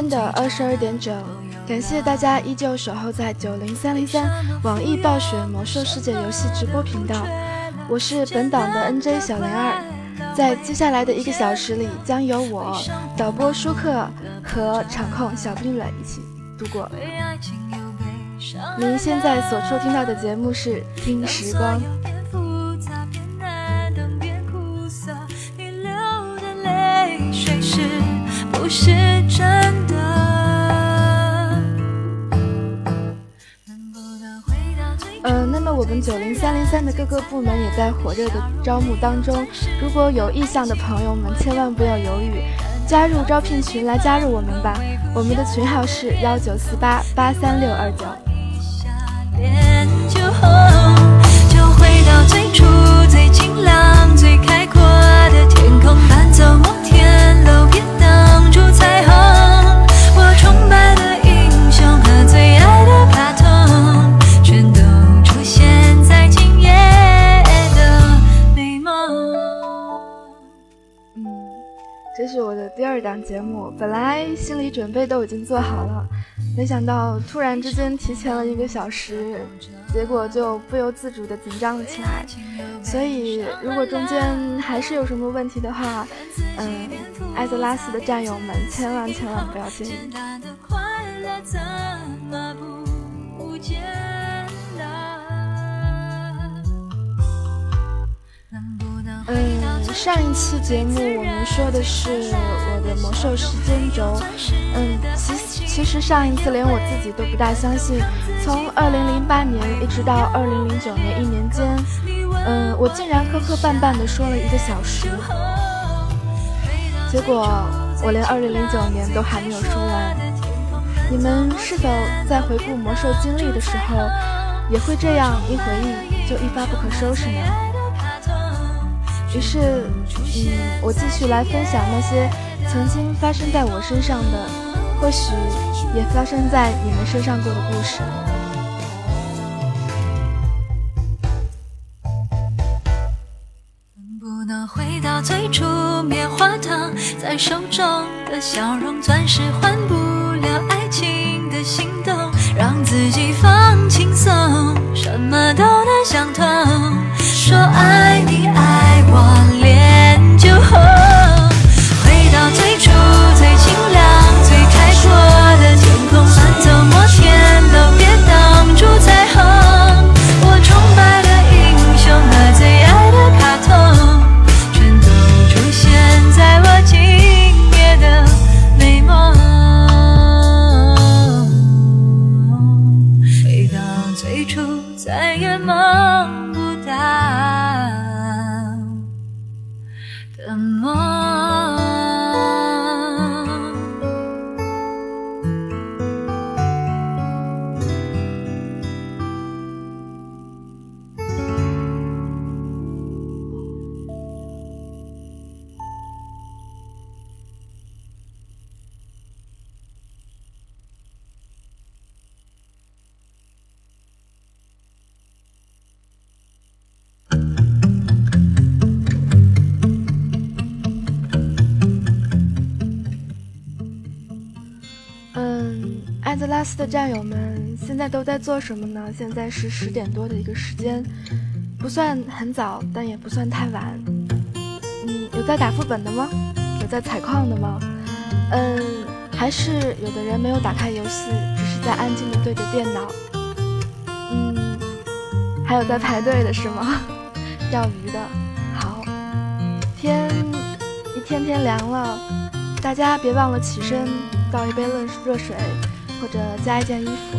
间的二十二点整，感谢大家依旧守候在九零三零三网易暴雪魔兽世界游戏直播频道，我是本档的 NJ 小零二，在接下来的一个小时里，将由我导播舒克和场控小冰蕊一起度过。您现在所收听到的节目是《听时光》。们九零三零三的各个部门也在火热的招募当中，如果有意向的朋友们，千万不要犹豫，加入招聘群来加入我们吧。我们的群号是幺九四八八三六二九。这档节目，本来心理准备都已经做好了。没想到突然之间提前了一个小时，结果就不由自主的紧张了起来。所以如果中间还是有什么问题的话，嗯，艾泽拉斯的战友们千万千万不要介意。上一期节目我们说的是我的魔兽时间轴。嗯，其其实上一次连我自己都不大相信，从二零零八年一直到二零零九年一年间，嗯，我竟然磕磕绊绊的说了一个小时。结果我连二零零九年都还没有说完。你们是否在回顾魔兽经历的时候，也会这样一回忆就一发不可收拾呢？于是，嗯，我继续来分享那些曾经发生在我身上的，或许也发生在你们身上过的故事。能不能回到最初，棉花糖在手中的笑容，钻石换不了爱情的心动，让自己放轻松，什么都能想通。说爱你爱拉斯的战友们现在都在做什么呢？现在是十点多的一个时间，不算很早，但也不算太晚。嗯，有在打副本的吗？有在采矿的吗？嗯，还是有的人没有打开游戏，只是在安静的对着电脑。嗯，还有在排队的是吗？钓鱼的。好，天一天天凉了，大家别忘了起身倒一杯热热水。或者加一件衣服。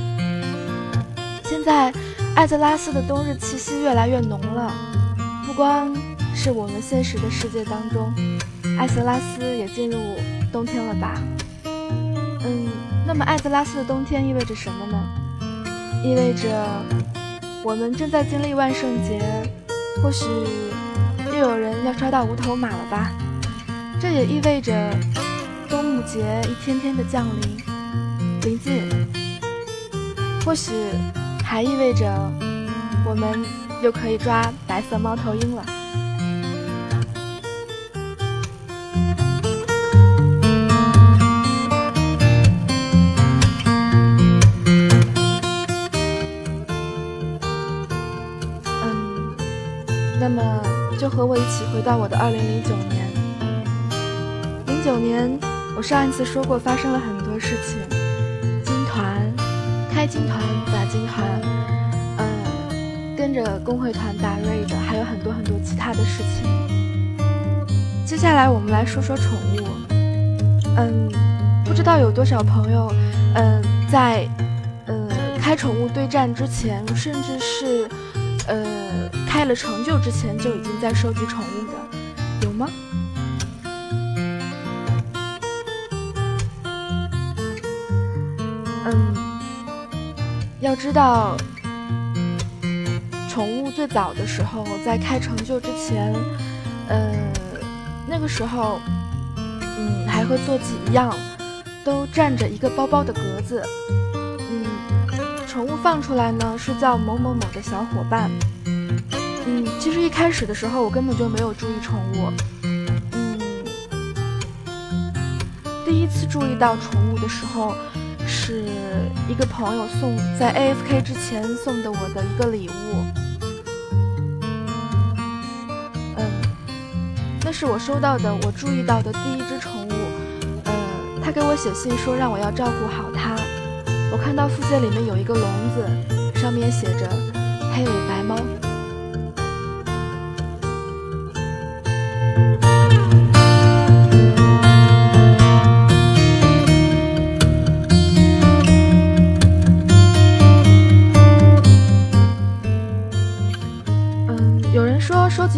现在，艾泽拉斯的冬日气息越来越浓了。不光是我们现实的世界当中，艾泽拉斯也进入冬天了吧？嗯，那么艾泽拉斯的冬天意味着什么呢？意味着我们正在经历万圣节，或许又有人要刷到无头马了吧？这也意味着冬母节一天天的降临。临近或许还意味着我们又可以抓白色猫头鹰了。嗯那么就和我一起回到我的二零零九年。零九年我上一次说过发生了很多事情。开金团、打金团，嗯，跟着工会团打 raid，还有很多很多其他的事情。接下来我们来说说宠物。嗯，不知道有多少朋友，嗯，在呃开宠物对战之前，甚至是呃开了成就之前，就已经在收集宠物的，有吗？要知道，宠物最早的时候，在开成就之前，呃，那个时候，嗯，还和坐骑一样，都站着一个包包的格子。嗯，宠物放出来呢，是叫某某某的小伙伴。嗯，其实一开始的时候，我根本就没有注意宠物。嗯，第一次注意到宠物的时候。是一个朋友送在 AFK 之前送的我的一个礼物，嗯，那是我收到的，我注意到的第一只宠物，嗯，他给我写信说让我要照顾好它。我看到附件里面有一个笼子，上面写着黑尾白猫。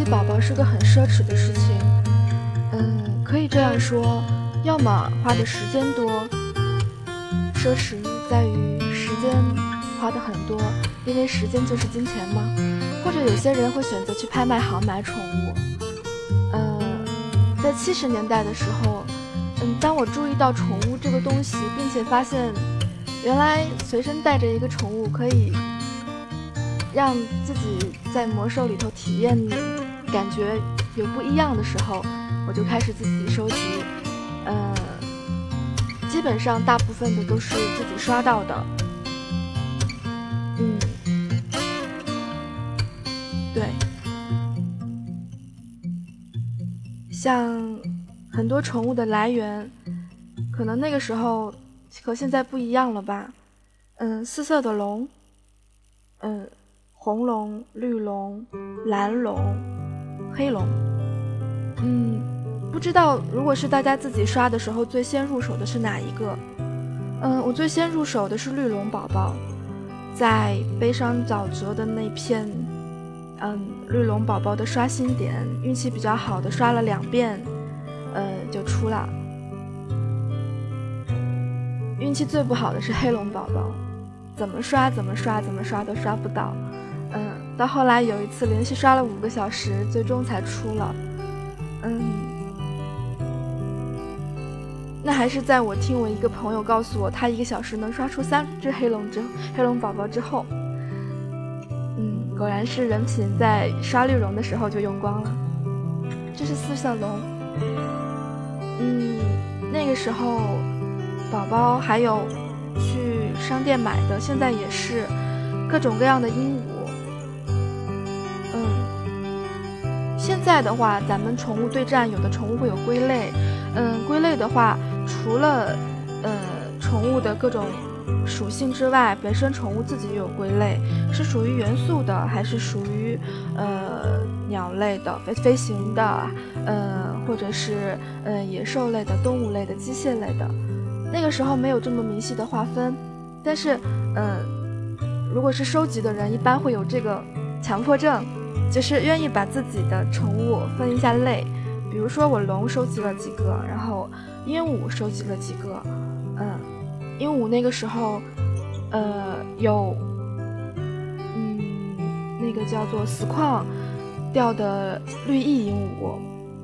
宝宝是个很奢侈的事情，嗯，可以这样说，要么花的时间多，奢侈在于时间花的很多，因为时间就是金钱嘛。或者有些人会选择去拍卖行买宠物。嗯，在七十年代的时候，嗯，当我注意到宠物这个东西，并且发现原来随身带着一个宠物可以让自己在魔兽里头体验。感觉有不一样的时候，我就开始自己收集，呃，基本上大部分的都是自己刷到的，嗯，对，像很多宠物的来源，可能那个时候和现在不一样了吧，嗯，四色的龙，嗯，红龙、绿龙、蓝龙。黑龙，嗯，不知道如果是大家自己刷的时候，最先入手的是哪一个？嗯，我最先入手的是绿龙宝宝，在悲伤沼泽的那片，嗯，绿龙宝宝的刷新点，运气比较好的刷了两遍，呃，就出了。运气最不好的是黑龙宝宝，怎么刷怎么刷怎么刷都刷不到。嗯，到后来有一次连续刷了五个小时，最终才出了。嗯，那还是在我听我一个朋友告诉我，他一个小时能刷出三只黑龙之黑龙宝宝之后，嗯，果然是人品在刷绿龙的时候就用光了。这是四色龙。嗯，那个时候宝宝还有去商店买的，现在也是各种各样的鹦鹉。现在的话，咱们宠物对战，有的宠物会有归类。嗯，归类的话，除了呃宠物的各种属性之外，本身宠物自己也有归类，是属于元素的，还是属于呃鸟类的、飞飞行的，呃或者是呃野兽类的、动物类的、机械类的。那个时候没有这么明细的划分，但是嗯，如果是收集的人，一般会有这个强迫症。就是愿意把自己的宠物分一下类，比如说我龙收集了几个，然后鹦鹉收集了几个，嗯，鹦鹉那个时候，呃，有，嗯，那个叫做死矿掉的绿翼鹦鹉，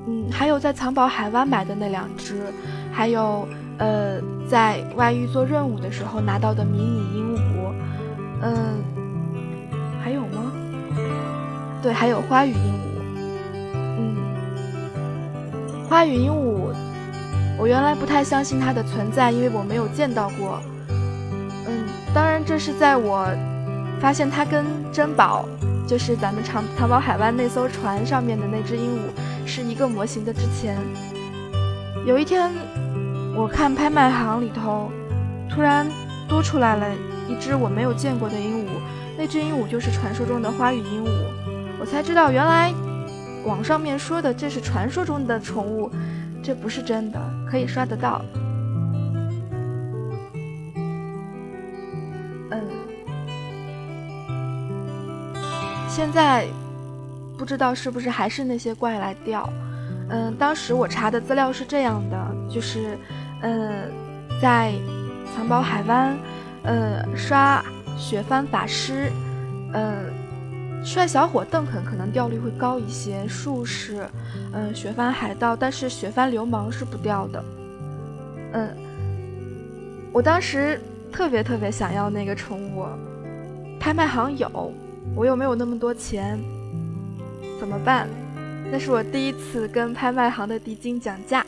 嗯，还有在藏宝海湾买的那两只，还有呃，在外域做任务的时候拿到的迷你鹦鹉，嗯，还有吗？对，还有花语鹦鹉，嗯，花语鹦鹉，我原来不太相信它的存在，因为我没有见到过。嗯，当然这是在我发现它跟珍宝就是咱们长藏宝海湾那艘船上面的那只鹦鹉，是一个模型的。之前有一天，我看拍卖行里头，突然多出来了一只我没有见过的鹦鹉，那只鹦鹉就是传说中的花语鹦鹉。才知道，原来网上面说的这是传说中的宠物，这不是真的，可以刷得到。嗯现在不知道是不是还是那些怪来钓。嗯，当时我查的资料是这样的，就是，嗯，在藏宝海湾，呃，刷雪帆法师，呃，帅小伙邓肯可能掉率会高一些，术士，嗯，雪帆海盗，但是雪帆流氓是不掉的。嗯，我当时特别特别想要那个宠物，拍卖行有。我又没有那么多钱，怎么办？那是我第一次跟拍卖行的地精讲价。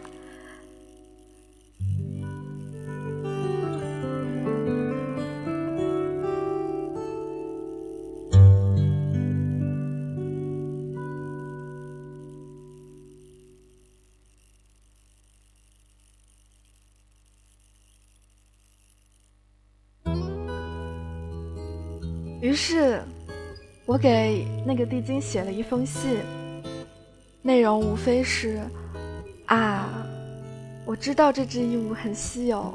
于是。我给那个地精写了一封信，内容无非是：啊，我知道这只鹦鹉很稀有，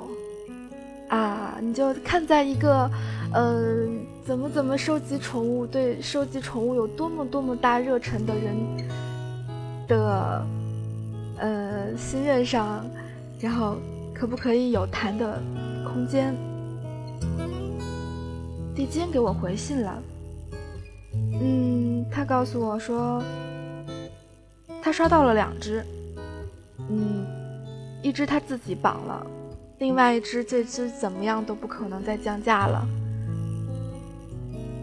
啊，你就看在一个，呃，怎么怎么收集宠物，对收集宠物有多么多么大热忱的人的，呃，心愿上，然后可不可以有谈的空间？地精给我回信了。嗯，他告诉我说，他刷到了两只，嗯，一只他自己绑了，另外一只这只怎么样都不可能再降价了。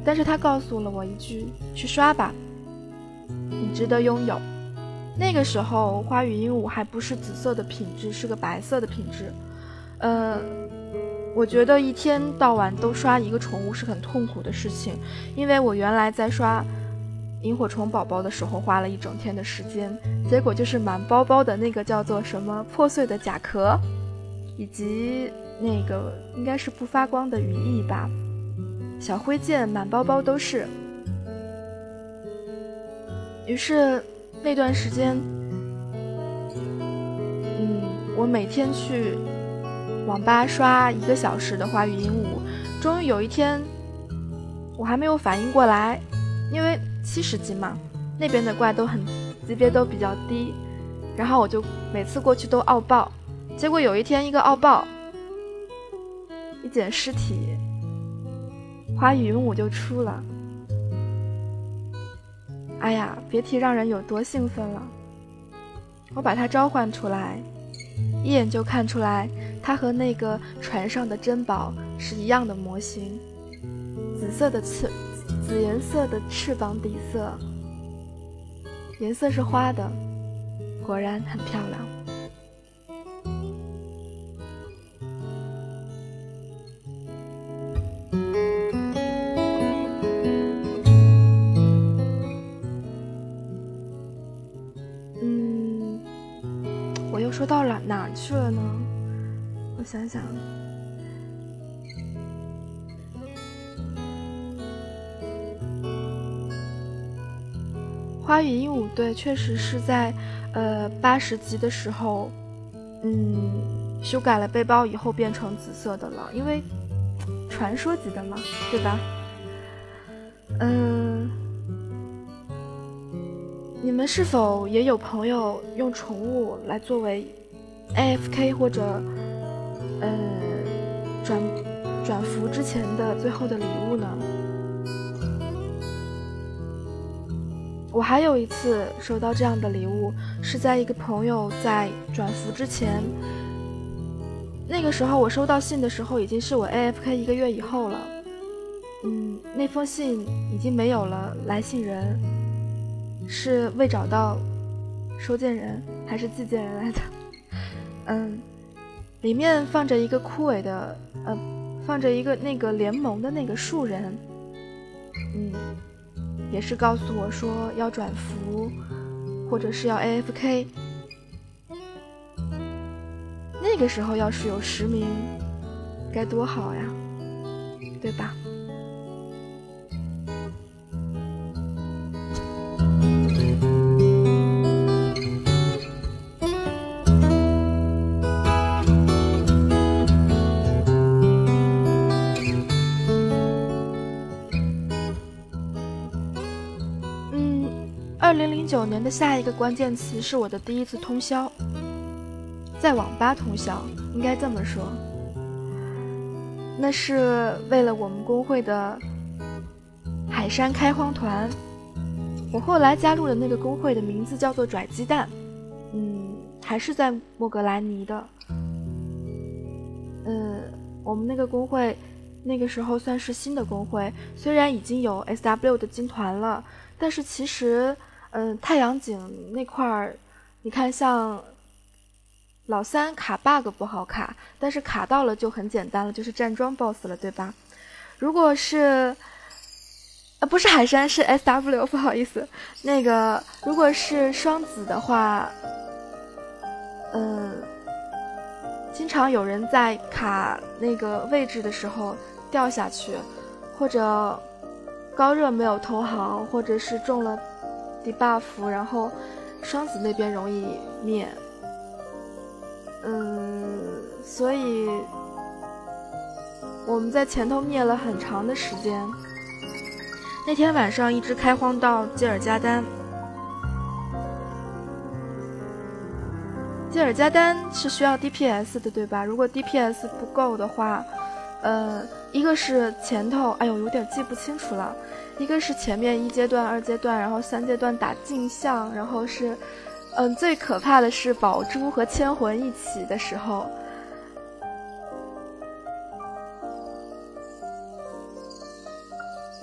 但是他告诉了我一句：“去刷吧，你值得拥有。”那个时候花语鹦鹉还不是紫色的品质，是个白色的品质，呃。我觉得一天到晚都刷一个宠物是很痛苦的事情，因为我原来在刷萤火虫宝宝的时候花了一整天的时间，结果就是满包包的那个叫做什么破碎的甲壳，以及那个应该是不发光的羽翼吧，小灰剑满包包都是。于是那段时间，嗯，我每天去。网吧刷一个小时的花语鹦鹉，终于有一天，我还没有反应过来，因为七十级嘛，那边的怪都很级别都比较低，然后我就每次过去都傲爆，结果有一天一个傲爆，一捡尸体，花语鹦鹉就出了，哎呀，别提让人有多兴奋了，我把它召唤出来，一眼就看出来。它和那个船上的珍宝是一样的模型，紫色的翅，紫颜色的翅膀底色，颜色是花的，果然很漂亮。嗯，我又说到了哪去了呢？我想想，花语鹦鹉队确实是在呃八十级的时候，嗯，修改了背包以后变成紫色的了，因为传说级的嘛，对吧？嗯，你们是否也有朋友用宠物来作为 AFK 或者？呃，转转服之前的最后的礼物呢？我还有一次收到这样的礼物，是在一个朋友在转服之前。那个时候我收到信的时候，已经是我 AFK 一个月以后了。嗯，那封信已经没有了来信人，是未找到收件人还是寄件人来的？嗯。里面放着一个枯萎的，呃，放着一个那个联盟的那个树人，嗯，也是告诉我说要转服，或者是要 AFK。那个时候要是有实名，该多好呀，对吧？零九年的下一个关键词是我的第一次通宵，在网吧通宵，应该这么说。那是为了我们工会的海山开荒团。我后来加入的那个工会的名字叫做拽鸡蛋，嗯，还是在莫格莱尼的。嗯，我们那个工会那个时候算是新的工会，虽然已经有 S W 的金团了，但是其实。嗯，太阳井那块儿，你看像老三卡 bug 不好卡，但是卡到了就很简单了，就是站桩 boss 了，对吧？如果是，呃，不是海山，是 S W，不好意思。那个如果是双子的话，嗯，经常有人在卡那个位置的时候掉下去，或者高热没有投好，或者是中了。debuff，然后双子那边容易灭，嗯，所以我们在前头灭了很长的时间。那天晚上一直开荒到基尔加丹，基尔加丹是需要 DPS 的，对吧？如果 DPS 不够的话，呃，一个是前头，哎呦，有点记不清楚了。一个是前面一阶段、二阶段，然后三阶段打镜像，然后是，嗯，最可怕的是宝珠和千魂一起的时候。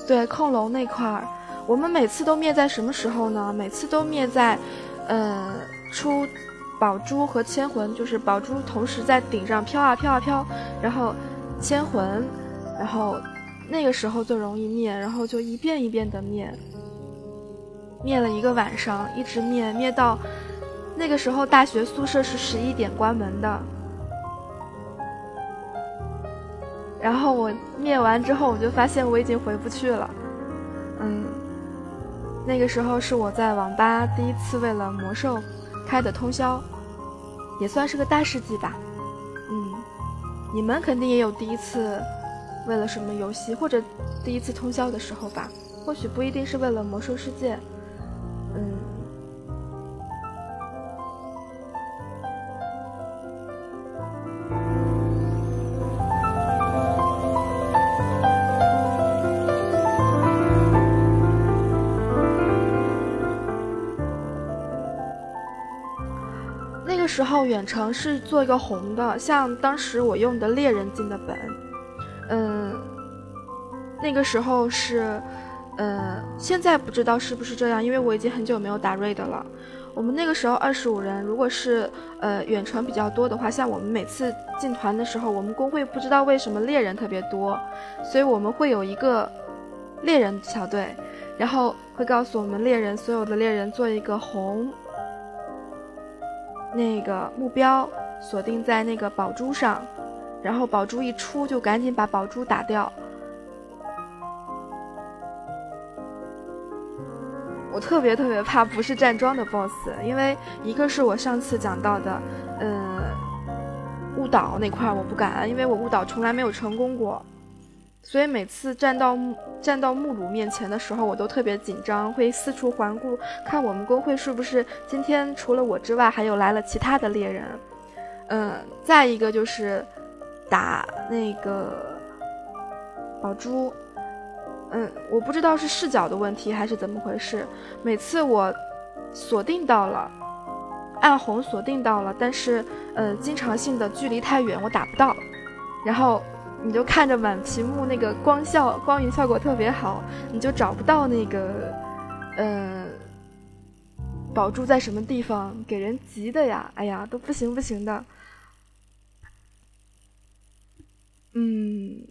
对，控龙那块儿，我们每次都灭在什么时候呢？每次都灭在，呃，出宝珠和千魂，就是宝珠同时在顶上飘啊飘啊飘，然后千魂，然后。那个时候最容易灭，然后就一遍一遍的灭，灭了一个晚上，一直灭灭到那个时候大学宿舍是十一点关门的。然后我灭完之后，我就发现我已经回不去了。嗯，那个时候是我在网吧第一次为了魔兽开的通宵，也算是个大事迹吧。嗯，你们肯定也有第一次。为了什么游戏，或者第一次通宵的时候吧，或许不一定是为了魔兽世界，嗯。那个时候远程是做一个红的，像当时我用的猎人进的本。那个时候是，呃，现在不知道是不是这样，因为我已经很久没有打 raid 了。我们那个时候二十五人，如果是呃远程比较多的话，像我们每次进团的时候，我们工会不知道为什么猎人特别多，所以我们会有一个猎人小队，然后会告诉我们猎人所有的猎人做一个红，那个目标锁定在那个宝珠上。然后宝珠一出，就赶紧把宝珠打掉。我特别特别怕不是站桩的 BOSS，因为一个是我上次讲到的，嗯，误导那块我不敢，因为我误导从来没有成功过，所以每次站到站到木鲁面前的时候，我都特别紧张，会四处环顾，看我们工会是不是今天除了我之外，还有来了其他的猎人。嗯，再一个就是。打那个宝珠，嗯，我不知道是视角的问题还是怎么回事。每次我锁定到了，暗红锁定到了，但是呃，经常性的距离太远，我打不到。然后你就看着满屏幕那个光效光影效果特别好，你就找不到那个呃宝珠在什么地方，给人急的呀！哎呀，都不行不行的。嗯，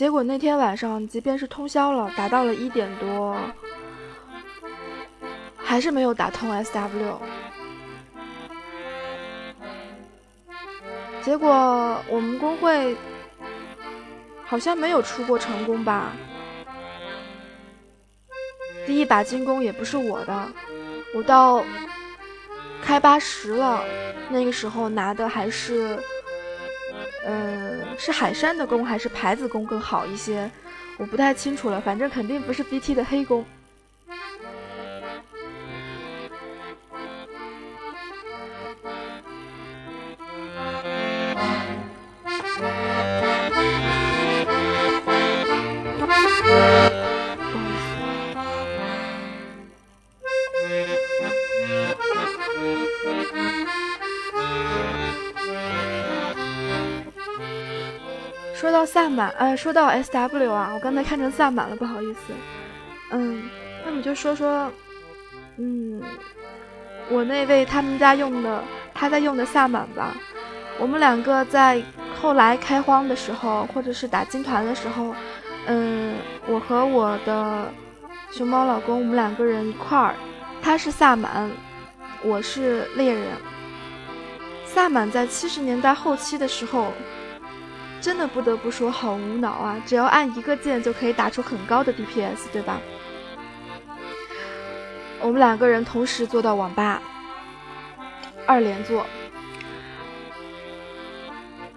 结果那天晚上，即便是通宵了，打到了一点多，还是没有打通 SW。结果我们公会好像没有出过成功吧？第一把金弓也不是我的，我到开八十了，那个时候拿的还是，呃，是海山的弓还是牌子弓更好一些？我不太清楚了，反正肯定不是 BT 的黑弓。说到萨满，呃，说到 S W 啊，我刚才看成萨满了，不好意思。嗯，那么就说说，嗯，我那位他们家用的，他在用的萨满吧。我们两个在后来开荒的时候，或者是打金团的时候，嗯，我和我的熊猫老公，我们两个人一块儿，他是萨满，我是猎人。萨满在七十年代后期的时候。真的不得不说，好无脑啊！只要按一个键就可以打出很高的 DPS，对吧？我们两个人同时坐到网吧，二连坐。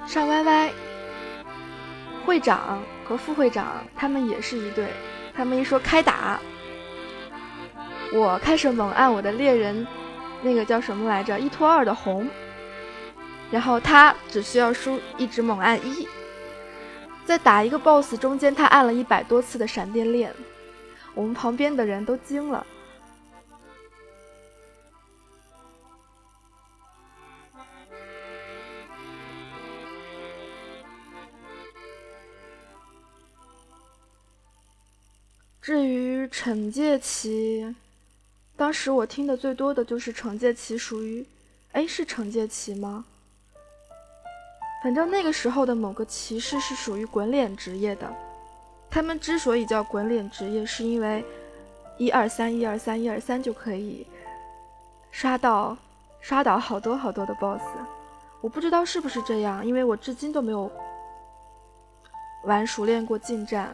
上 YY，会长和副会长他们也是一对，他们一说开打，我开始猛按我的猎人，那个叫什么来着？一拖二的红。然后他只需要输一直猛按一，在打一个 BOSS 中间，他按了一百多次的闪电链，我们旁边的人都惊了。至于惩戒骑，当时我听的最多的就是惩戒骑属于，哎，是惩戒骑吗？反正那个时候的某个骑士是属于滚脸职业的，他们之所以叫滚脸职业，是因为一二三一二三一二三就可以刷到刷倒好多好多的 BOSS。我不知道是不是这样，因为我至今都没有玩熟练过近战，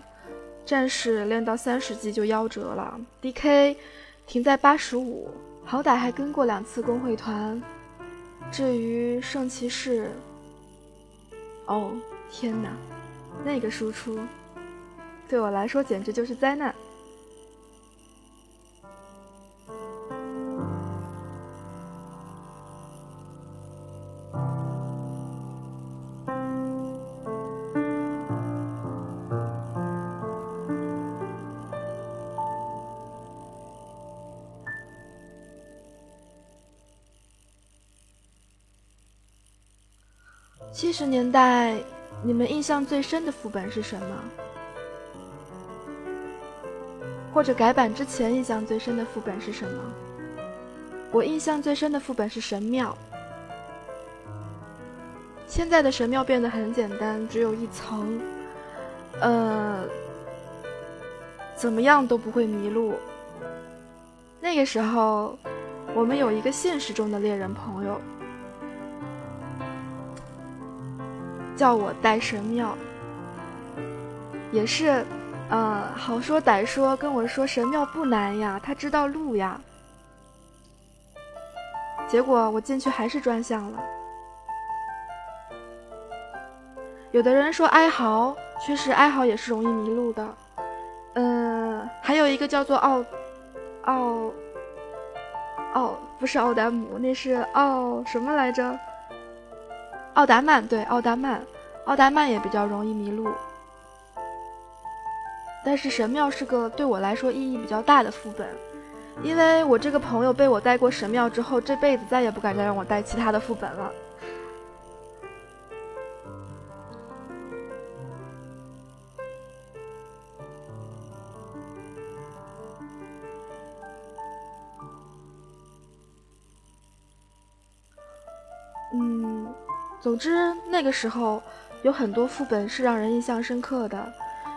战士练到三十级就夭折了，DK 停在八十五，好歹还跟过两次公会团。至于圣骑士。哦，天哪，那个输出对我来说简直就是灾难。十年代，你们印象最深的副本是什么？或者改版之前印象最深的副本是什么？我印象最深的副本是神庙。现在的神庙变得很简单，只有一层，呃，怎么样都不会迷路。那个时候，我们有一个现实中的猎人朋友。叫我带神庙，也是，呃，好说歹说跟我说神庙不难呀，他知道路呀。结果我进去还是专项了。有的人说哀嚎，确实哀嚎也是容易迷路的。嗯，还有一个叫做奥奥奥，不是奥丹姆，那是奥什么来着？奥达曼对奥达曼，奥达曼也比较容易迷路，但是神庙是个对我来说意义比较大的副本，因为我这个朋友被我带过神庙之后，这辈子再也不敢再让我带其他的副本了。嗯总之，那个时候有很多副本是让人印象深刻的。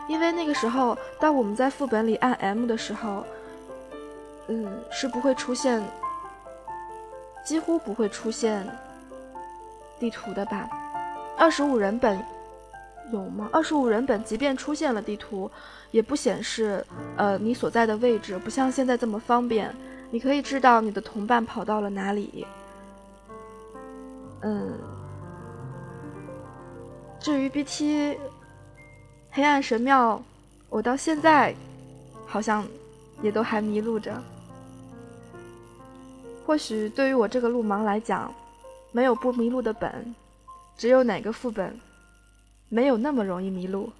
因为那个时候，当我们在副本里按 M 的时候，嗯，是不会出现，几乎不会出现地图的吧？二十五人本有吗？二十五人本，即便出现了地图，也不显示呃你所在的位置，不像现在这么方便，你可以知道你的同伴跑到了哪里。嗯，至于 BT。黑暗神庙，我到现在好像也都还迷路着。或许对于我这个路盲来讲，没有不迷路的本，只有哪个副本没有那么容易迷路。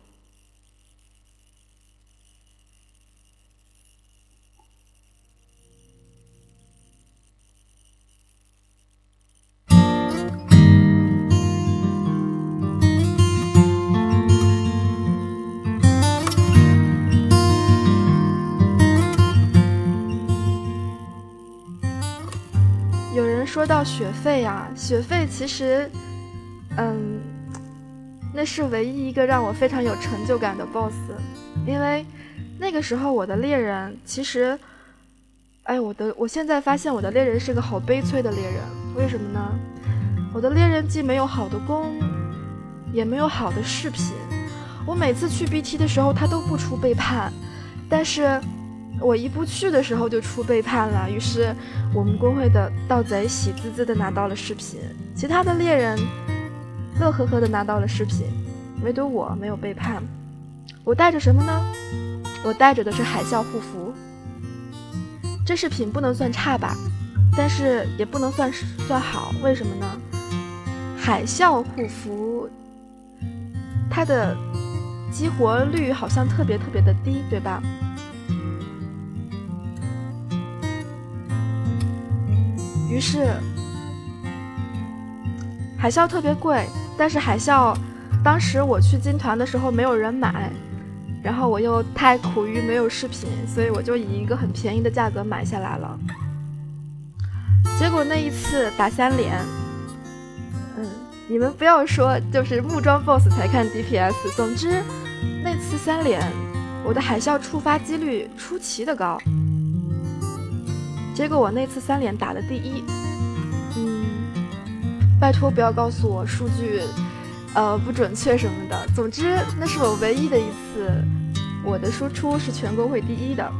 说到学费啊，学费其实，嗯，那是唯一一个让我非常有成就感的 BOSS，因为那个时候我的猎人其实，哎，我的我现在发现我的猎人是个好悲催的猎人，为什么呢？我的猎人既没有好的弓，也没有好的饰品，我每次去 BT 的时候他都不出背叛，但是。我一不去的时候就出背叛了，于是我们工会的盗贼喜滋滋的拿到了饰品，其他的猎人乐呵呵的拿到了饰品，唯独我没有背叛。我带着什么呢？我带着的是海啸护符，这饰品不能算差吧，但是也不能算算好，为什么呢？海啸护符它的激活率好像特别特别的低，对吧？于是，海啸特别贵，但是海啸，当时我去金团的时候没有人买，然后我又太苦于没有饰品，所以我就以一个很便宜的价格买下来了。结果那一次打三连，嗯，你们不要说就是木桩 BOSS 才看 DPS，总之那次三连，我的海啸触发几率出奇的高。结果我那次三连打了第一，嗯，拜托不要告诉我数据，呃不准确什么的。总之那是我唯一的一次，我的输出是全国会第一的。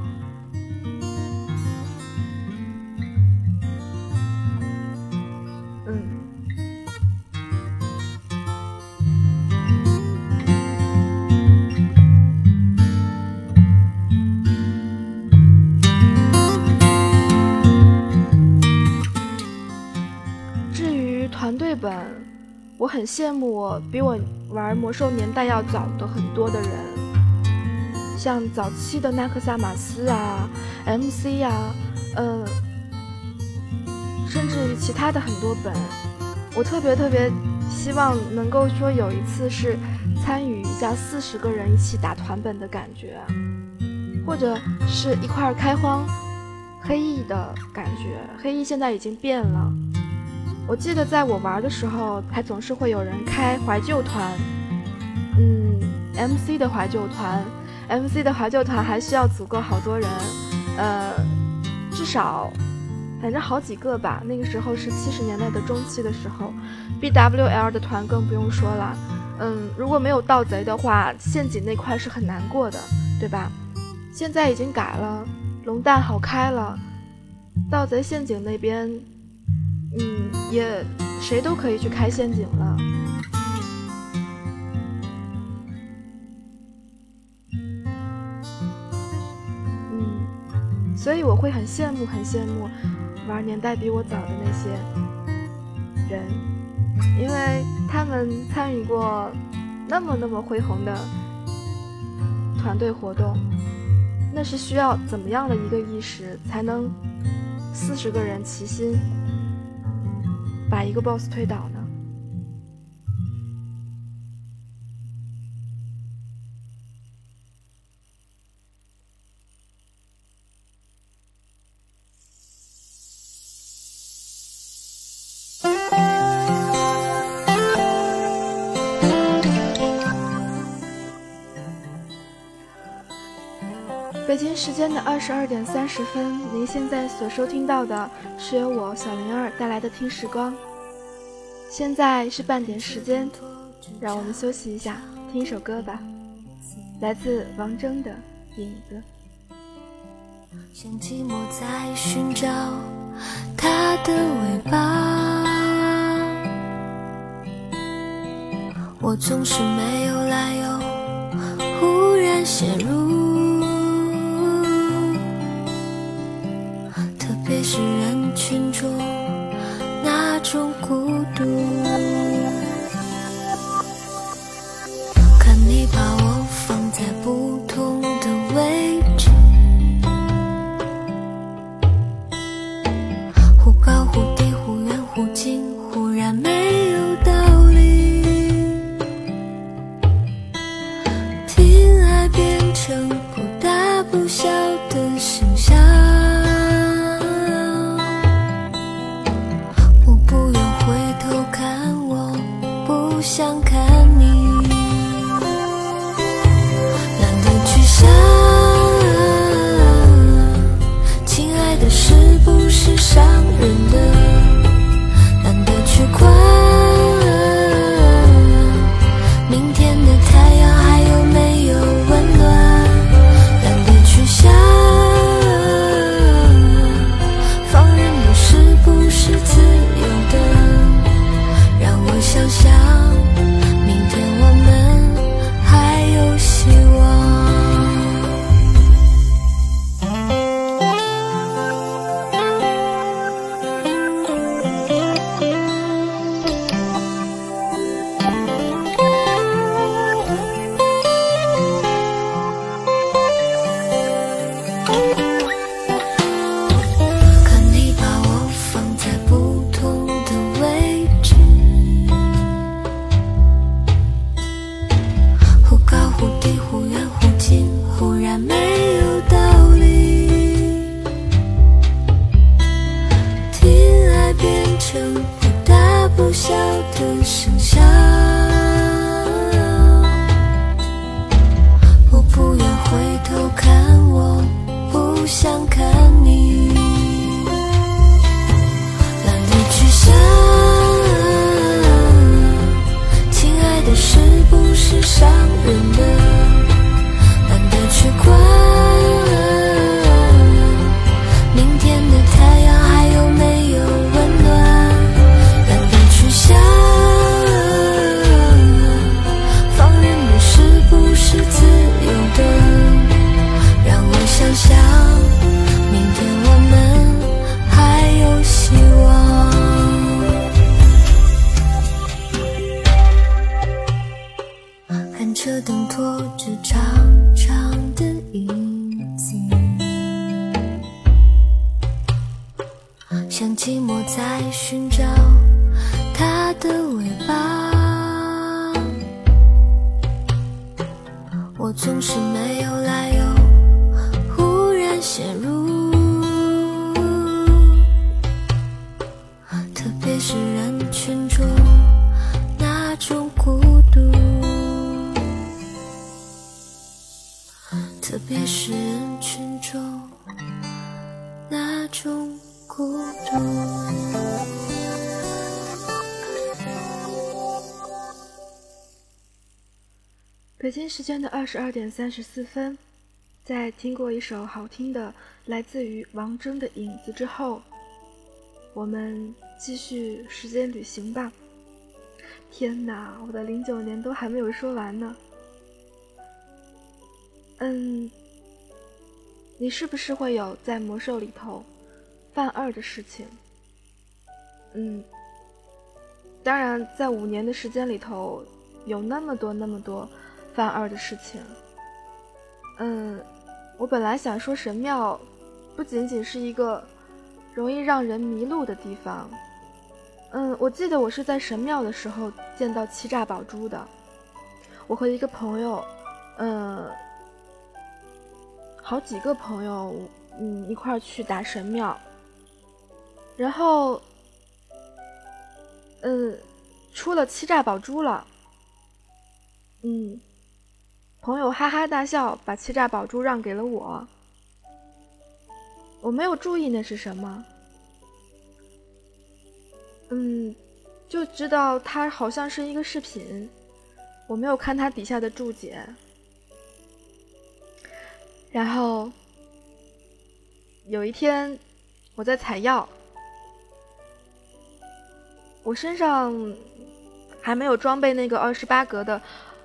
本我很羡慕我比我玩魔兽年代要早的很多的人，像早期的纳克萨玛斯啊、MC 呀，呃，甚至于其他的很多本，我特别特别希望能够说有一次是参与一下四十个人一起打团本的感觉，或者是一块开荒黑翼的感觉。黑翼现在已经变了。我记得在我玩的时候，还总是会有人开怀旧团，嗯，MC 的怀旧团，MC 的怀旧团还需要组够好多人，呃，至少，反正好几个吧。那个时候是七十年代的中期的时候，BWL 的团更不用说了，嗯，如果没有盗贼的话，陷阱那块是很难过的，对吧？现在已经改了，龙蛋好开了，盗贼陷阱那边。嗯，也谁都可以去开陷阱了。嗯，所以我会很羡慕，很羡慕玩年代比我早的那些人，因为他们参与过那么那么恢宏的团队活动，那是需要怎么样的一个意识，才能四十个人齐心？把一个 boss 推倒呢？时间的二十二点三十分，您现在所收听到的是由我小灵儿带来的听时光。现在是半点时间，让我们休息一下，听一首歌吧，来自王铮的《影子》。像寂寞在寻找它的尾巴，我总是没有来由，忽然陷入，别是人群中那种孤独。二十二点三十四分，在听过一首好听的来自于王铮的《影子》之后，我们继续时间旅行吧。天哪，我的零九年都还没有说完呢。嗯，你是不是会有在魔兽里头犯二的事情？嗯，当然，在五年的时间里头，有那么多那么多。犯二的事情，嗯，我本来想说神庙不仅仅是一个容易让人迷路的地方，嗯，我记得我是在神庙的时候见到欺诈宝珠的，我和一个朋友，嗯，好几个朋友，嗯，一块儿去打神庙，然后，嗯，出了欺诈宝珠了，嗯。朋友哈哈大笑，把欺诈宝珠让给了我。我没有注意那是什么，嗯，就知道它好像是一个饰品，我没有看它底下的注解。然后有一天我在采药，我身上还没有装备那个二十八格的，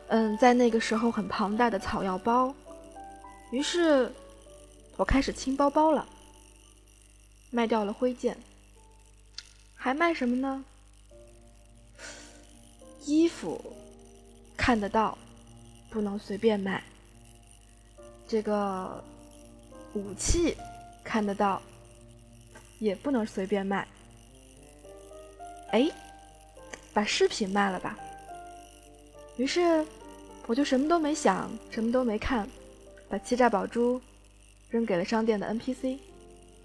嗯，在那个时候很庞大的草药包，于是我开始清包包了，卖掉了灰剑，还卖什么呢？衣服看得到，不能随便卖。这个武器看得到，也不能随便卖。哎，把饰品卖了吧。于是我就什么都没想，什么都没看，把欺诈宝珠扔给了商店的 NPC，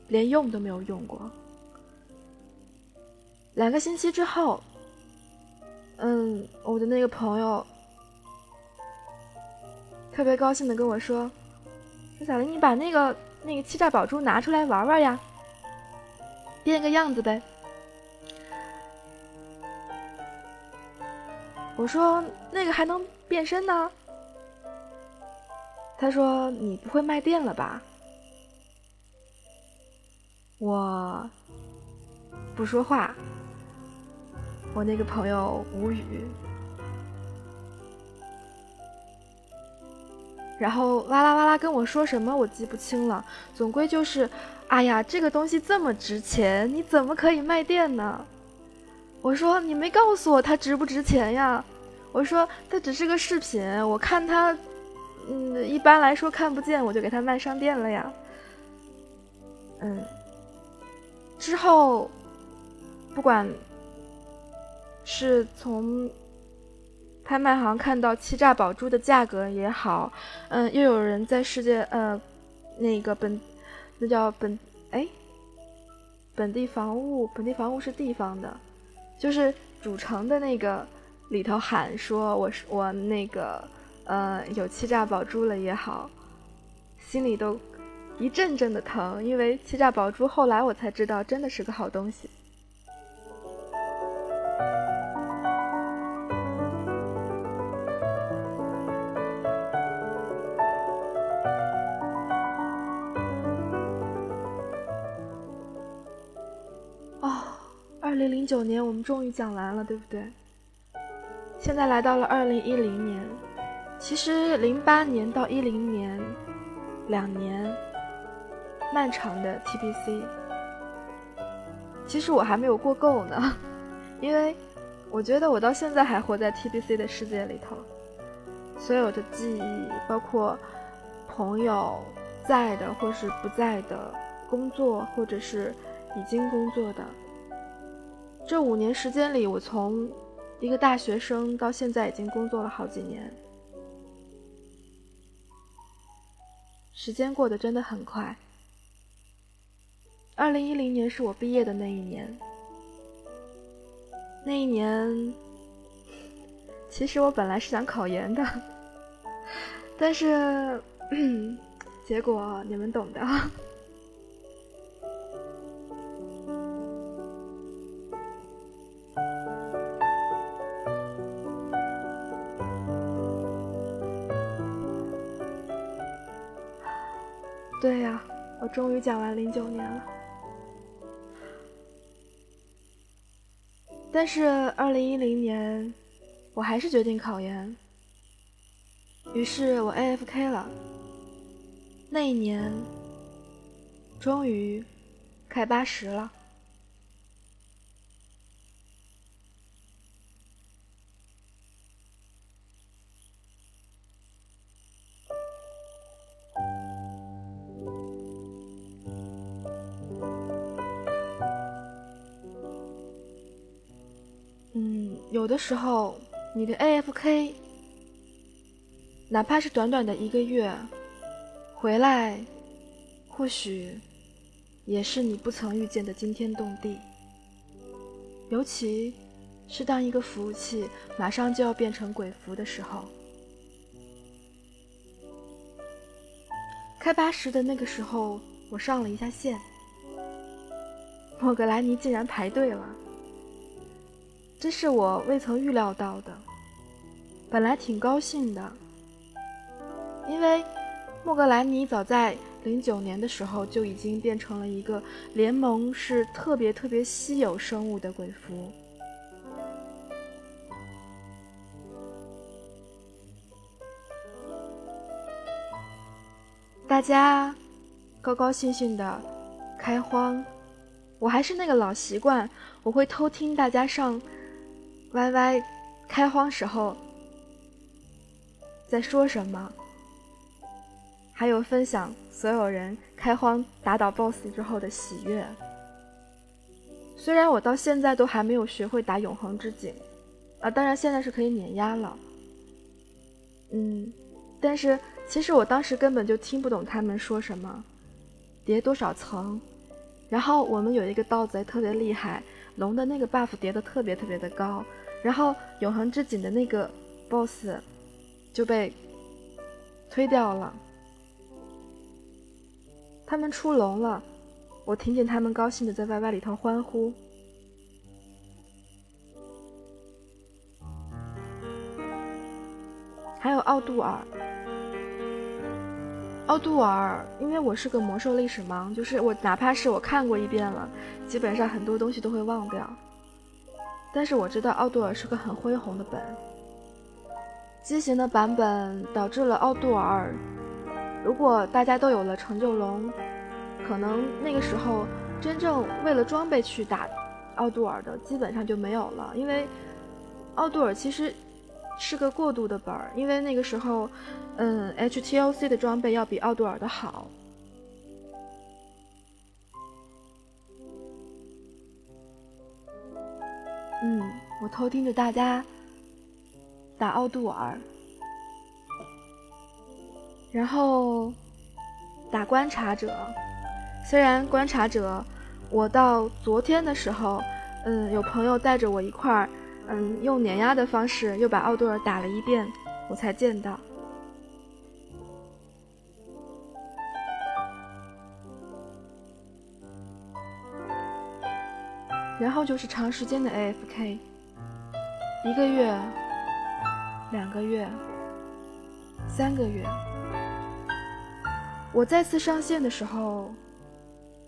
连用都没有用过。两个星期之后，嗯，我的那个朋友特别高兴的跟我说。小林，你把那个那个欺诈宝珠拿出来玩玩呀，变个样子呗。我说那个还能变身呢。他说你不会卖电了吧？我不说话。我那个朋友无语。然后哇啦哇啦跟我说什么，我记不清了。总归就是，哎呀，这个东西这么值钱，你怎么可以卖电呢？我说你没告诉我它值不值钱呀？我说它只是个饰品，我看它，嗯，一般来说看不见，我就给它卖商店了呀。嗯，之后，不管是从。拍卖行看到欺诈宝珠的价格也好，嗯，又有人在世界，呃，那个本，那叫本，哎，本地房屋，本地房屋是地方的，就是主城的那个里头喊说我是我那个，呃，有欺诈宝珠了也好，心里都一阵阵的疼，因为欺诈宝珠后来我才知道真的是个好东西。二零零九年我们终于讲完了，对不对？现在来到了二零一零年，其实零八年到一零年两年漫长的 TBC，其实我还没有过够呢，因为我觉得我到现在还活在 TBC 的世界里头，所有的记忆，包括朋友在的或是不在的，工作或者是已经工作的。这五年时间里，我从一个大学生到现在已经工作了好几年，时间过得真的很快。二零一零年是我毕业的那一年，那一年，其实我本来是想考研的，但是 结果你们懂的。讲完零九年了。但是二零一零年，我还是决定考研。于是我 AFK 了。那一年，终于开八十了。有的时候，你的 AFK，哪怕是短短的一个月，回来，或许也是你不曾遇见的惊天动地。尤其是当一个服务器马上就要变成鬼服的时候，开八十的那个时候，我上了一下线，莫格莱尼竟然排队了，这是我未曾预料到的。本来挺高兴的，因为莫格莱尼早在零九年的时候就已经变成了一个联盟是特别特别稀有生物的鬼蝠。大家高高兴兴的开荒，我还是那个老习惯，我会偷听大家上 YY 开荒时候。在说什么？还有分享所有人开荒打倒 BOSS 之后的喜悦。虽然我到现在都还没有学会打永恒之井，啊，当然现在是可以碾压了。嗯，但是其实我当时根本就听不懂他们说什么，叠多少层，然后我们有一个盗贼特别厉害，龙的那个 buff 叠的特别特别的高，然后永恒之井的那个 BOSS。就被推掉了。他们出笼了，我听见他们高兴的在 YY 里头欢呼。还有奥杜尔，奥杜尔，因为我是个魔兽历史盲，就是我哪怕是我看过一遍了，基本上很多东西都会忘掉。但是我知道奥杜尔是个很恢宏的本。畸形的版本导致了奥杜尔。如果大家都有了成就龙，可能那个时候真正为了装备去打奥杜尔的基本上就没有了，因为奥杜尔其实是个过渡的本儿，因为那个时候，嗯，HTOC 的装备要比奥杜尔的好。嗯，我偷听着大家。打奥杜尔，然后打观察者。虽然观察者，我到昨天的时候，嗯，有朋友带着我一块儿，嗯，用碾压的方式又把奥杜尔打了一遍，我才见到。然后就是长时间的 AFK，一个月。两个月，三个月，我再次上线的时候，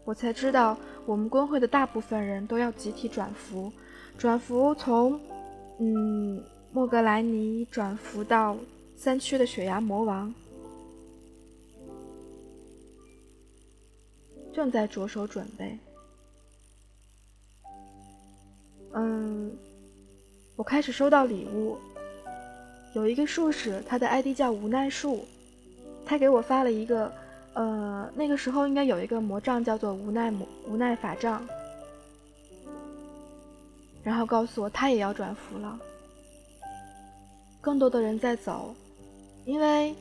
我才知道我们公会的大部分人都要集体转服，转服从嗯莫格莱尼转服到三区的血牙魔王，正在着手准备。嗯，我开始收到礼物。有一个术士，他的 ID 叫无奈术，他给我发了一个，呃，那个时候应该有一个魔杖叫做无奈魔无奈法杖，然后告诉我他也要转服了。更多的人在走，因为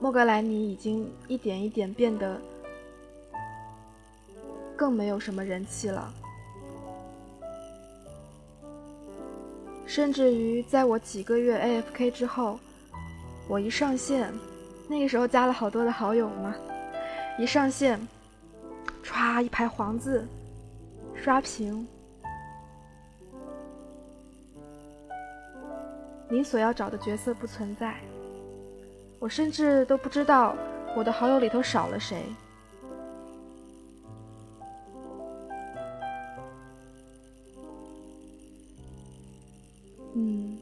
莫格莱尼已经一点一点变得更没有什么人气了。甚至于在我几个月 AFK 之后，我一上线，那个时候加了好多的好友嘛，一上线，歘一排黄字，刷屏，你所要找的角色不存在，我甚至都不知道我的好友里头少了谁。嗯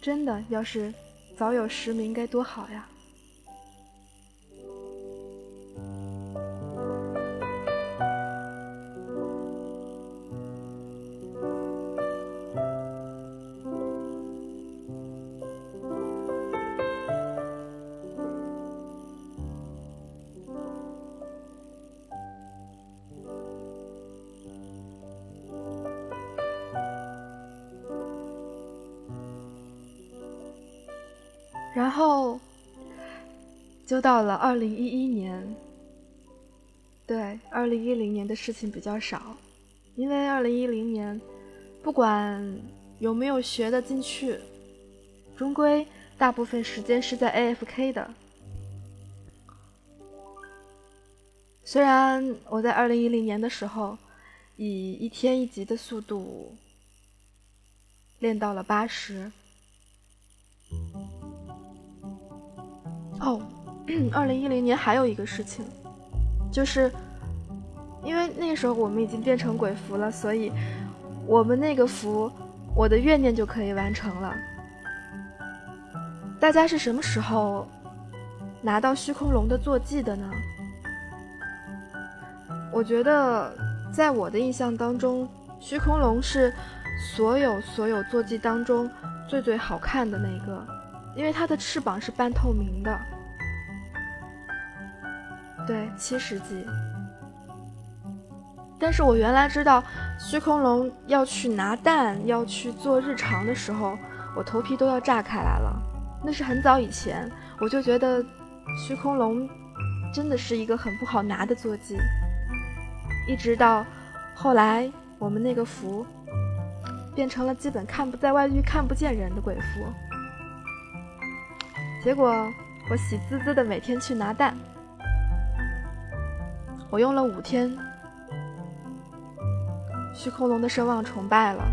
真的，要是早有实名该多好呀！就到了二零一一年。对，二零一零年的事情比较少，因为二零一零年，不管有没有学得进去，终归大部分时间是在 AFK 的。虽然我在二零一零年的时候，以一天一级的速度练到了八十。哦，二零一零年还有一个事情，就是因为那时候我们已经变成鬼符了，所以我们那个符，我的怨念就可以完成了。大家是什么时候拿到虚空龙的坐骑的呢？我觉得，在我的印象当中，虚空龙是所有所有坐骑当中最最好看的那个，因为它的翅膀是半透明的。对，七十级。但是我原来知道虚空龙要去拿蛋，要去做日常的时候，我头皮都要炸开来了。那是很早以前，我就觉得虚空龙真的是一个很不好拿的坐骑。一直到后来，我们那个符变成了基本看不在外域看不见人的鬼符。结果我喜滋滋的每天去拿蛋，我用了五天，虚空龙的声望崇拜了，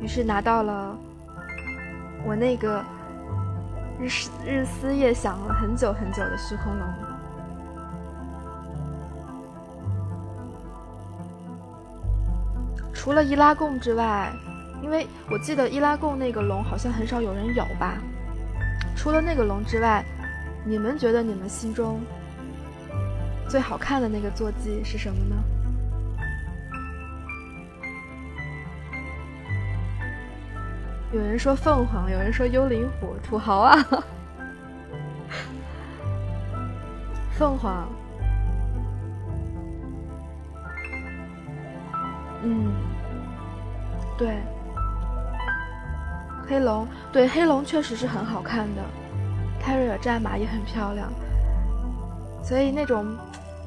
于是拿到了我那个。日日思夜想了很久很久的虚空龙，除了伊拉贡之外，因为我记得伊拉贡那个龙好像很少有人有吧。除了那个龙之外，你们觉得你们心中最好看的那个坐骑是什么呢？有人说凤凰，有人说幽灵虎，土豪啊！凤凰，嗯，对，黑龙，对黑龙确实是很好看的，泰瑞尔战马也很漂亮，所以那种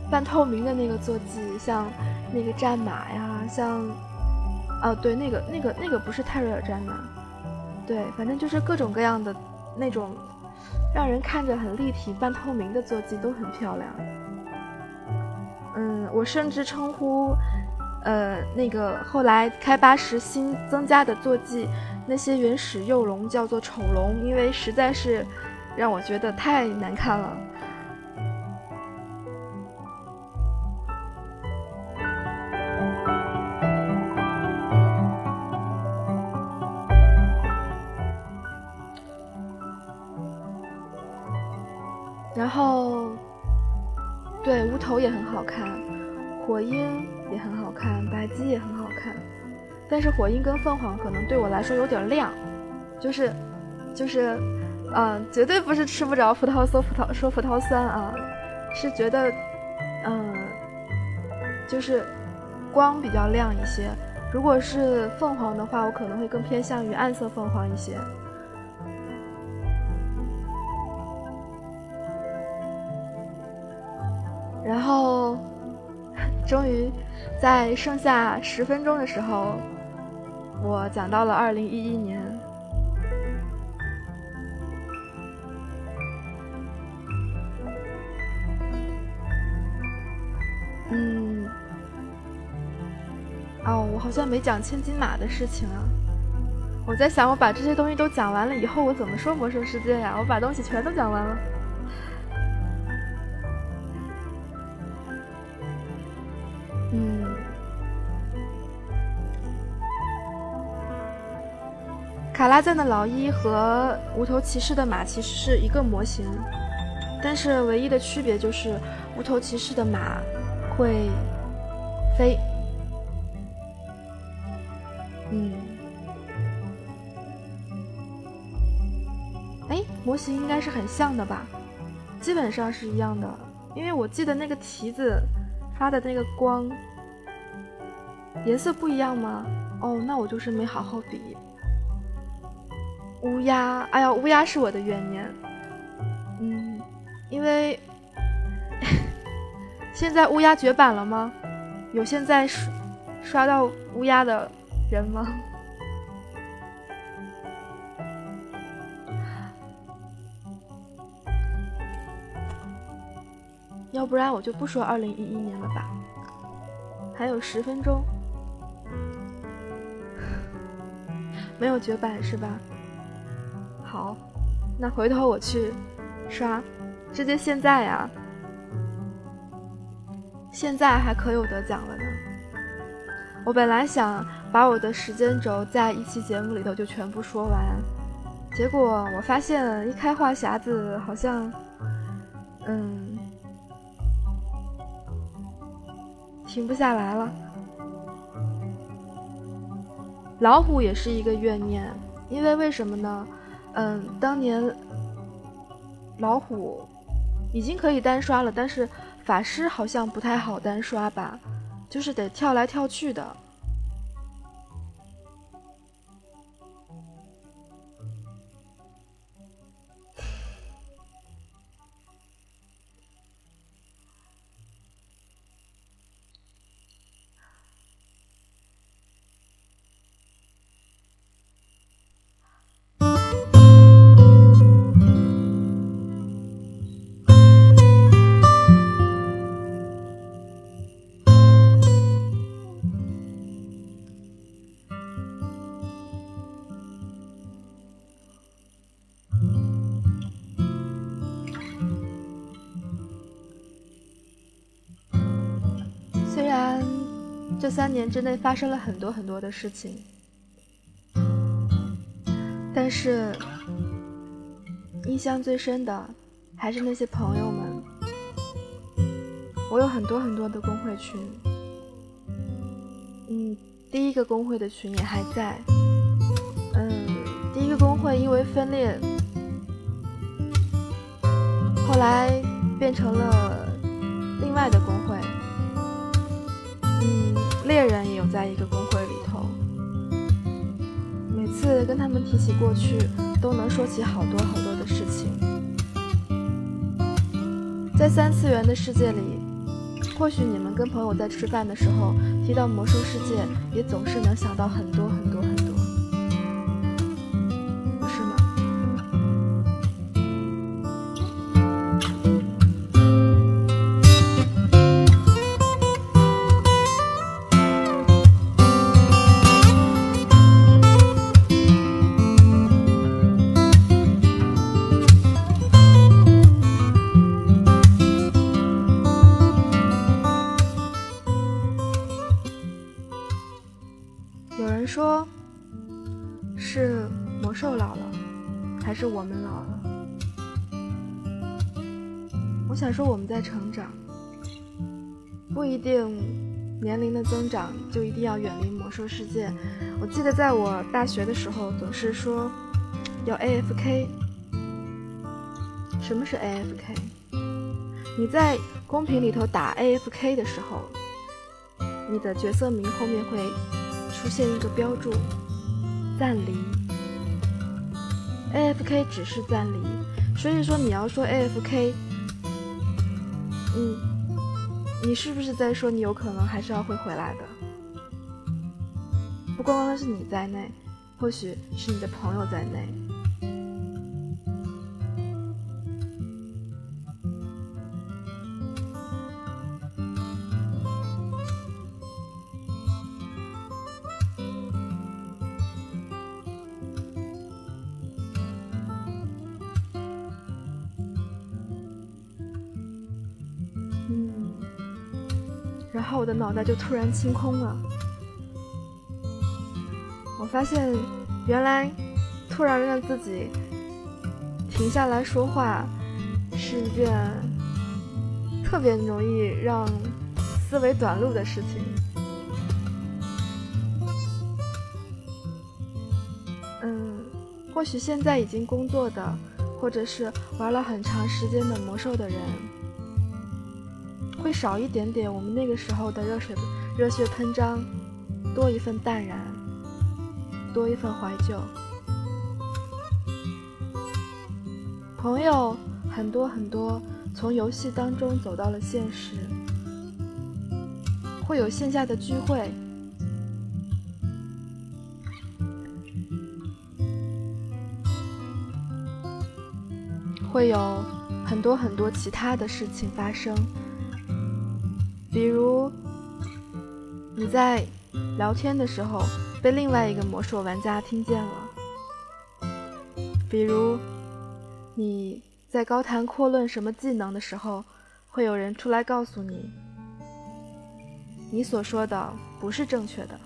半透明的那个坐骑，像那个战马呀，像，哦，对，那个那个那个不是泰瑞尔战马。对，反正就是各种各样的那种，让人看着很立体、半透明的坐骑都很漂亮。嗯，我甚至称呼，呃，那个后来开八时新增加的坐骑，那些原始幼龙叫做丑龙，因为实在是让我觉得太难看了。也很好看，火鹰也很好看，白鸡也很好看，但是火鹰跟凤凰可能对我来说有点亮，就是，就是，嗯，绝对不是吃不着葡萄说葡萄说葡萄酸啊，是觉得，嗯，就是光比较亮一些。如果是凤凰的话，我可能会更偏向于暗色凤凰一些。然后，终于在剩下十分钟的时候，我讲到了二零一一年。嗯，哦，我好像没讲千金马的事情啊。我在想，我把这些东西都讲完了以后，我怎么说魔兽世界呀？我把东西全都讲完了。卡拉赞的老一和无头骑士的马其实是一个模型，但是唯一的区别就是无头骑士的马会飞。嗯，哎，模型应该是很像的吧？基本上是一样的，因为我记得那个蹄子发的那个光颜色不一样吗？哦，那我就是没好好比。乌鸦哎呀乌鸦是我的怨念嗯因为 现在乌鸦绝版了吗？有现在刷刷到乌鸦的人吗？要不然我就不说二零一一年了吧。还有十分钟。没有绝版是吧？好，那回头我去刷，直接现在呀，现在还可有得奖了呢。我本来想把我的时间轴在一期节目里头就全部说完，结果我发现一开话匣子好像，嗯。停不下来了。老虎也是一个怨念，因为为什么呢？嗯，当年老虎已经可以单刷了，但是法师好像不太好单刷吧，就是得跳来跳去的。三年之内发生了很多很多的事情，但是印象最深的还是那些朋友们。我有很多很多的工会群，嗯，第一个工会的群也还在，嗯，第一个工会因为分裂，后来变成了另外的工会。猎人也有在一个公会里头，每次跟他们提起过去，都能说起好多好多的事情。在三次元的世界里，或许你们跟朋友在吃饭的时候提到魔兽世界，也总是能想到很多很多很说我们在成长，不一定年龄的增长就一定要远离魔兽世界。我记得在我大学的时候，总是说要 AFK。什么是 AFK？你在公屏里头打 AFK 的时候，你的角色名后面会出现一个标注，暂离。A F K 只是暂离，所以说你要说 AFK 你是不是在说你有可能还是要会回来的？不光光是你在内，或许是你的朋友在内。然后我的脑袋就突然清空了，我发现原来突然让自己停下来说话是一件特别容易让思维短路的事情。嗯，或许现在已经工作的，或者是玩了很长时间的魔兽的人。会少一点点我们那个时候的热水、热血喷张，多一份淡然，多一份怀旧。朋友很多很多，从游戏当中走到了现实，会有线下的聚会，会有很多很多其他的事情发生，比如你在聊天的时候被另外一个魔兽玩家听见了，比如你在高谈阔论什么技能的时候，会有人出来告诉你，你所说的不是正确的。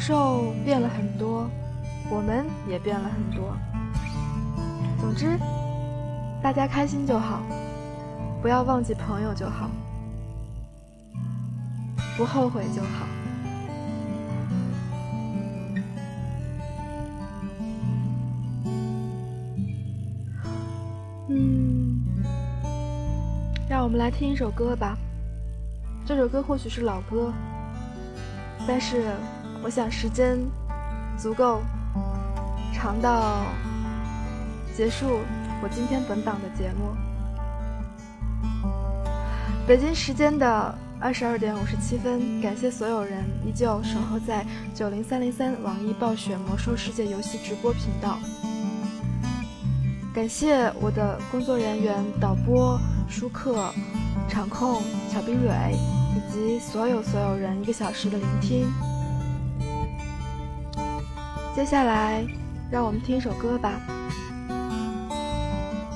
兽变了很多，我们也变了很多。总之，大家开心就好，不要忘记朋友就好，不后悔就好。嗯，让我们来听一首歌吧。这首歌或许是老歌，但是。我想时间足够长到结束我今天本档的节目。北京时间的二十二点五十七分，感谢所有人依旧守候在九零三零三网易暴雪魔兽世界游戏直播频道。感谢我的工作人员、导播、舒克、场控小冰蕊以及所有所有人一个小时的聆听。接下来，让我们听一首歌吧。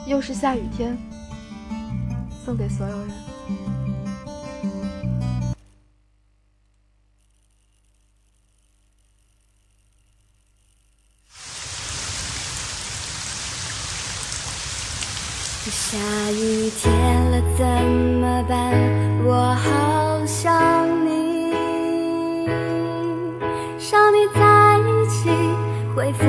又是下雨天，送给所有人。下雨天了怎么办？我好回复